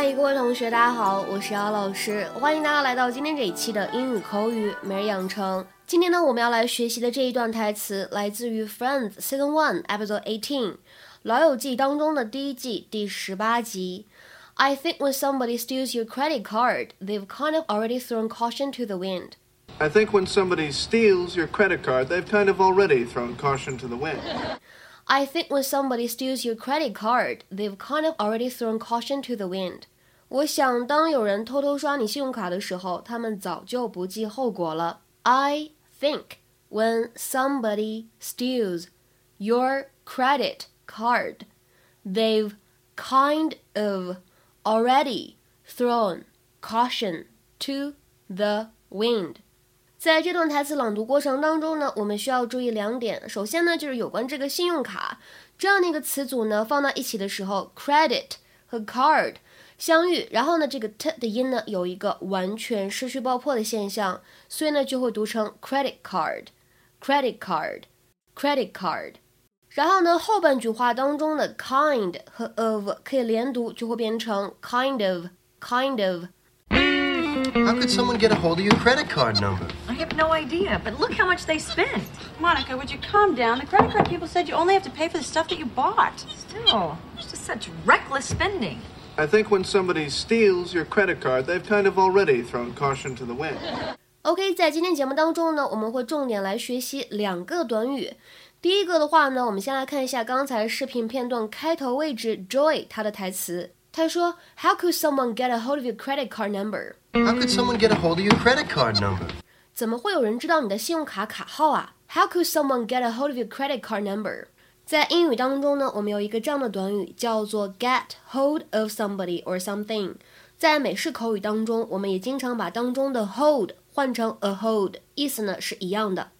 嗨，各位同学，大家好，我是姚老师，欢迎大家来到今天这一期的英语口语每日养成。今天呢，我们要来学习的这一段台词来自于《Friends》Season One Episode Eighteen，《老友记》当中的第一季第十八集。I think when somebody steals your credit card, they've kind of already thrown caution to the wind. I think when somebody steals your credit card, they've kind of already thrown caution to the wind. I think when somebody steals your credit card, they've kind of already thrown caution to the wind. 我想，当有人偷偷刷你信用卡的时候，他们早就不计后果了。I think when somebody steals your credit card, they've kind of already thrown caution to the wind. 在这段台词朗读过程当中呢，我们需要注意两点。首先呢，就是有关这个信用卡这样的一个词组呢，放到一起的时候，credit 和 card 相遇，然后呢，这个 t 的音呢有一个完全失去爆破的现象，所以呢就会读成 credit card，credit card，credit card。然后呢，后半句话当中的 kind 和 of 可以连读，就会变成 kind of，kind of。How could someone get a hold of your credit card number? I have no idea, but look how much they spent. Monica, would you calm down? The credit card people said you only have to pay for the stuff that you bought. Still, it's just such reckless spending. I think when somebody steals your credit card, they've kind of already thrown caution to the wind. OK，在今天节目当中呢，我们会重点来学习两个短语。第一个的话呢，我们先来看一下刚才视频片段开头位置 Joey 他的台词。他说：“How could someone get a hold of your credit card number? How could someone get a hold of your credit card number? 怎么会有人知道你的信用卡卡号啊？How could someone get a hold of your credit card number？在英语当中呢，我们有一个这样的短语叫做 get hold of somebody or something。在美式口语当中，我们也经常把当中的 hold 换成 a hold，意思呢是一样的。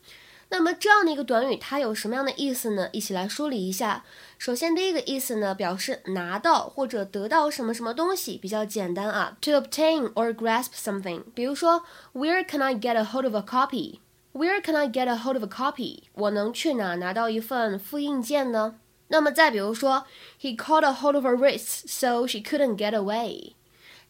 那么这样的一个短语，它有什么样的意思呢？一起来梳理一下。首先，第一个意思呢，表示拿到或者得到什么什么东西，比较简单啊，to obtain or grasp something。比如说，Where can I get a hold of a copy？copy？Where can I get a hold of a copy？我能去哪拿到一份复印件呢？那么再比如说，He caught a hold of her wrists so she couldn't get away。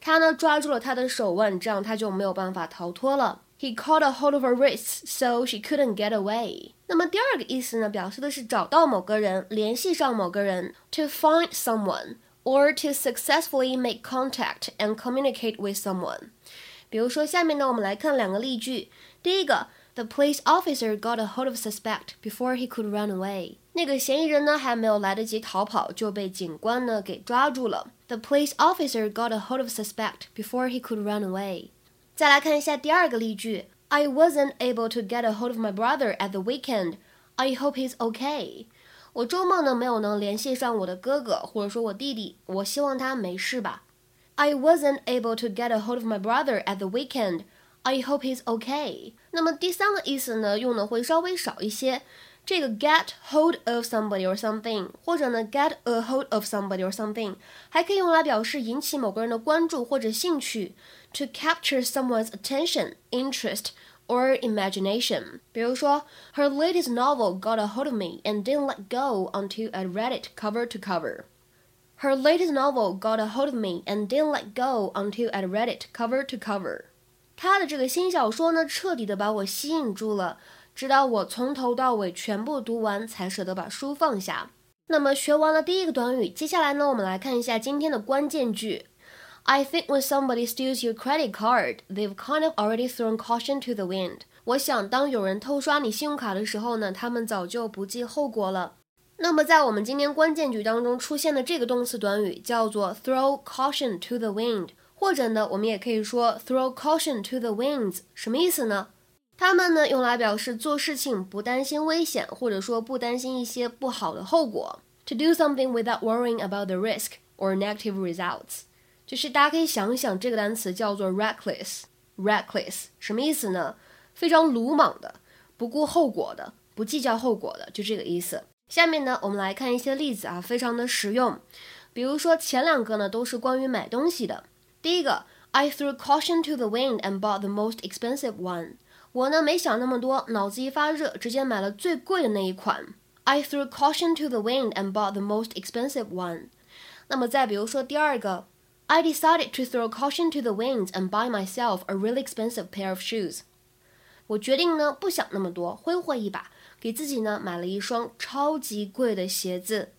他呢抓住了她的手腕，这样他就没有办法逃脱了。He caught a hold of her wrists so she couldn't get away。那么第二个意思呢，表示的是找到某个人，联系上某个人，to find someone or to successfully make contact and communicate with someone。比如说，下面呢，我们来看两个例句。第一个 ，The police officer got a hold of suspect before he could run away。那个嫌疑人呢，还没有来得及逃跑，就被警官呢给抓住了。The police officer got a hold of suspect before he could run away。再来看一下第二个例句，I wasn't able to get a hold of my brother at the weekend. I hope he's okay. 我周末呢没有能联系上我的哥哥，或者说我弟弟，我希望他没事吧。I wasn't able to get a hold of my brother at the weekend. I hope he's okay. 那么第三个意思呢，用的会稍微少一些。这个 get hold of somebody or something，或者呢 get a hold of somebody or something，还可以用来表示引起某个人的关注或者兴趣，to capture someone's attention, interest or imagination。比如说，Her latest novel got a hold of me and didn't let go until I read it cover to cover. Her latest novel got a hold of me and didn't let go until I read it cover to cover. 他的这个新小说呢，彻底的把我吸引住了。直到我从头到尾全部读完，才舍得把书放下。那么学完了第一个短语，接下来呢，我们来看一下今天的关键句。I think when somebody steals your credit card, they've kind of already thrown caution to the wind。我想，当有人偷刷你信用卡的时候呢，他们早就不计后果了。那么在我们今天关键句当中出现的这个动词短语叫做 throw caution to the wind，或者呢，我们也可以说 throw caution to the winds，什么意思呢？它们呢，用来表示做事情不担心危险，或者说不担心一些不好的后果。To do something without worrying about the risk or negative results，就是大家可以想想，这个单词叫做 reckless。reckless 什么意思呢？非常鲁莽的，不顾后果的，不计较后果的，就这个意思。下面呢，我们来看一些例子啊，非常的实用。比如说前两个呢，都是关于买东西的。第一个，I threw caution to the wind and bought the most expensive one。我呢没想那么多，脑子一发热，直接买了最贵的那一款。I threw caution to the wind and bought the most expensive one。那么再比如说第二个 I decided to throw caution to the winds and buy myself a really expensive pair of shoes. 我决定呢，不想那么多，挥霍一把，给自己呢买了一双超级贵的鞋子。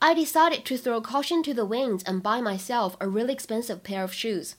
I decided to throw caution to the winds and buy myself a really expensive pair of shoes.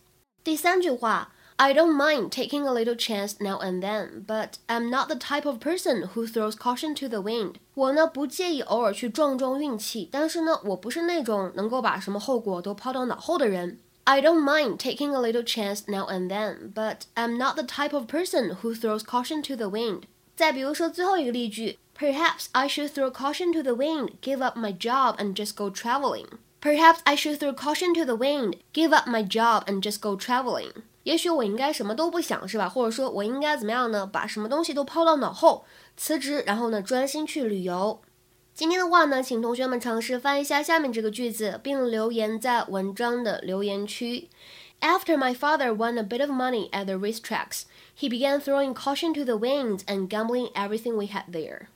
第三句话，I don't mind taking a little chance now and then, but I'm not the type of person who throws caution to the wind. 我呢不介意偶尔去撞撞运气，但是呢，我不是那种能够把什么后果都抛到脑后的人。I don't mind taking a little chance now and then, but I'm not the type of person who throws caution to the wind. 再比如说最后一个例句 Perhaps I should throw caution to the wind, give up my job, and just go traveling. Perhaps I should throw caution to the wind, give up my job, and just go traveling. 也许我应该什么都不想，是吧？或者说我应该怎么样呢？把什么东西都抛到脑后，辞职，然后呢，专心去旅游。今天的话呢，请同学们尝试翻一下下面这个句子，并留言在文章的留言区。After my father won a bit of money at the racetracks, he began throwing caution to the winds and gambling everything we had there.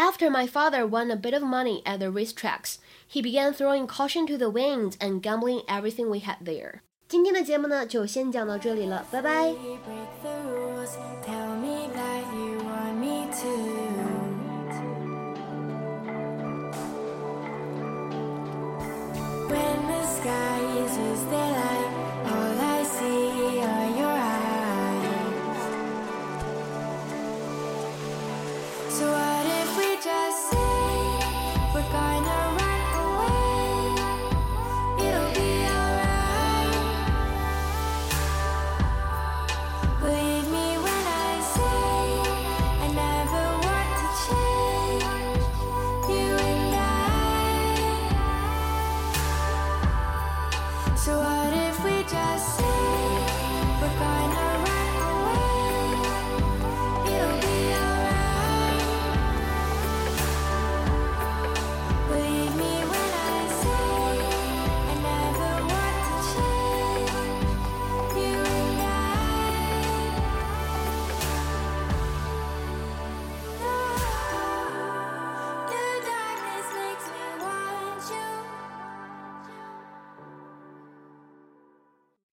After my father won a bit of money at the race tracks, he began throwing caution to the winds and gambling everything we had there. 今天的节目呢，就先讲到这里了，拜拜。